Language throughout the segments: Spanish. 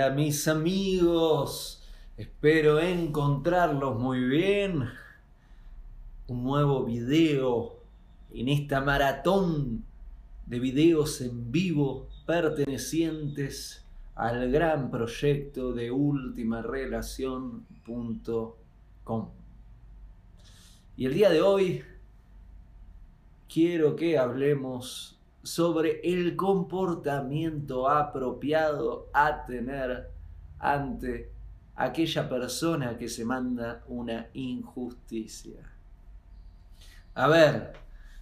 Hola mis amigos, espero encontrarlos muy bien. Un nuevo video en esta maratón de videos en vivo pertenecientes al gran proyecto de ultimarelación.com. Y el día de hoy quiero que hablemos sobre el comportamiento apropiado a tener ante aquella persona que se manda una injusticia. A ver,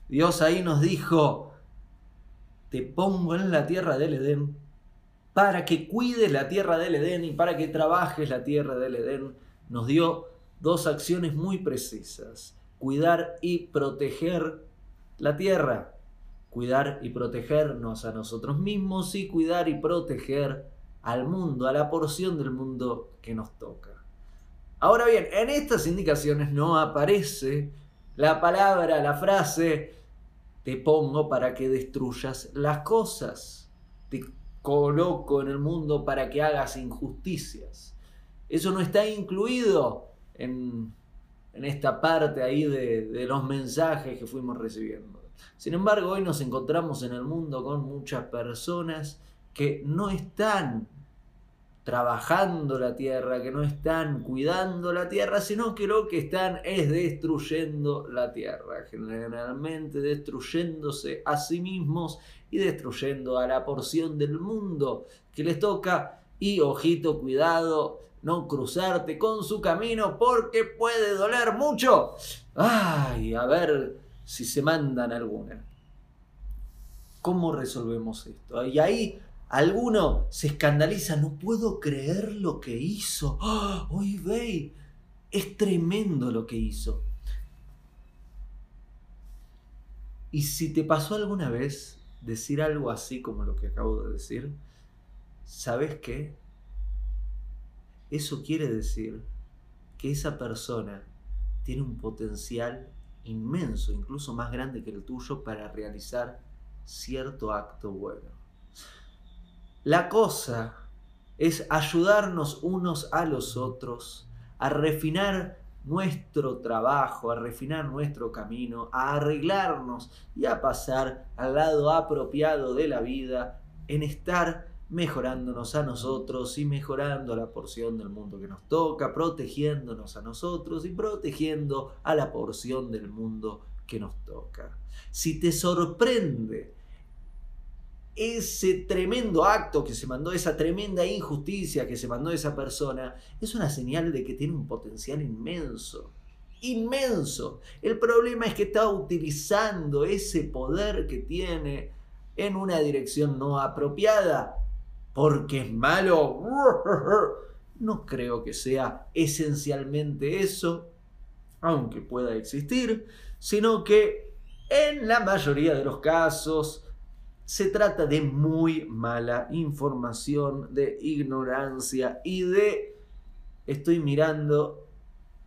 Dios ahí nos dijo, te pongo en la tierra del Edén para que cuides la tierra del Edén y para que trabajes la tierra del Edén. Nos dio dos acciones muy precisas, cuidar y proteger la tierra cuidar y protegernos a nosotros mismos y cuidar y proteger al mundo, a la porción del mundo que nos toca. Ahora bien, en estas indicaciones no aparece la palabra, la frase, te pongo para que destruyas las cosas, te coloco en el mundo para que hagas injusticias. Eso no está incluido en, esta parte ahí de los mensajes que fuimos recibiendo. Sin embargo, hoy nos encontramos en el mundo con muchas personas que no están trabajando la tierra, que no están cuidando la tierra, sino que lo que están es destruyendo la tierra, generalmente destruyéndose a sí mismos y destruyendo a la porción del mundo que les toca. Y ojito, cuidado, no cruzarte con su camino porque puede doler mucho. Ay, a ver, si se mandan alguna. ¿Cómo resolvemos esto? Y ahí alguno se escandaliza, no puedo creer lo que hizo. ¡Uy, ve! Es tremendo lo que hizo. Y si te pasó alguna vez decir algo así como lo que acabo de decir, ¿sabes qué? Eso quiere decir que esa persona tiene un potencial inmenso, incluso más grande que el tuyo, para realizar cierto acto bueno. La cosa es ayudarnos unos a los otros a refinar nuestro trabajo, a refinar nuestro camino, a arreglarnos y a pasar al lado apropiado de la vida en estar mejorándonos a nosotros y mejorando la porción del mundo que nos toca, protegiéndonos a nosotros y protegiendo a la porción del mundo que nos toca. Si te sorprende ese tremendo acto que se mandó, esa tremenda injusticia que se mandó esa persona, es una señal de que tiene un potencial inmenso. Inmenso. El problema es que está utilizando ese poder que tiene en una dirección no apropiada porque es malo. No creo que sea esencialmente eso, aunque pueda existir, sino que en la mayoría de los casos se trata de muy mala información, de ignorancia y de estoy mirando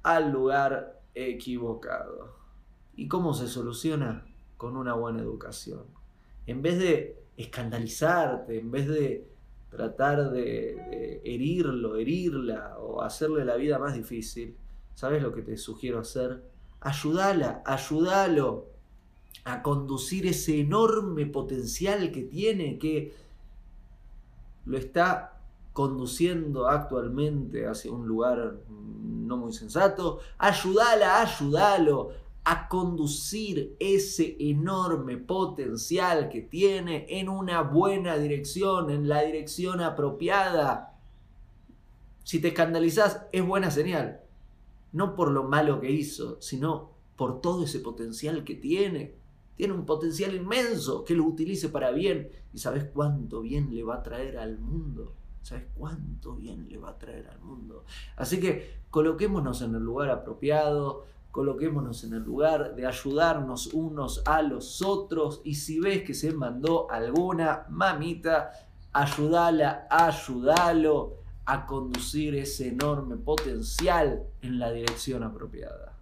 al lugar equivocado. ¿Y cómo se soluciona? Con una buena educación. En vez de escandalizarte, en vez de tratar de, herirlo, herirla o hacerle la vida más difícil, ¿sabes lo que te sugiero hacer? Ayúdala, ayúdalo a conducir ese enorme potencial que tiene, que lo está conduciendo actualmente hacia un lugar no muy sensato. Ayúdala, ayúdalo a conducir ese enorme potencial que tiene en una buena dirección, en la dirección apropiada. Si te escandalizas, es buena señal. No por lo malo que hizo, sino por todo ese potencial que tiene. Tiene un potencial inmenso que lo utilice para bien. ¿Y sabes cuánto bien le va a traer al mundo? ¿Sabes cuánto bien le va a traer al mundo? Así que coloquémonos en el lugar apropiado, coloquémonos en el lugar de ayudarnos unos a los otros y si ves que se mandó alguna mamita, ayúdala, ayúdalo a conducir ese enorme potencial en la dirección apropiada.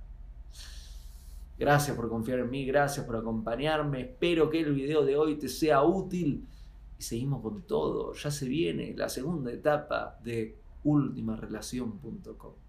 Gracias por confiar en mí, gracias por acompañarme, espero que el video de hoy te sea útil y seguimos con todo. Ya se viene la segunda etapa de ultimarelación.com.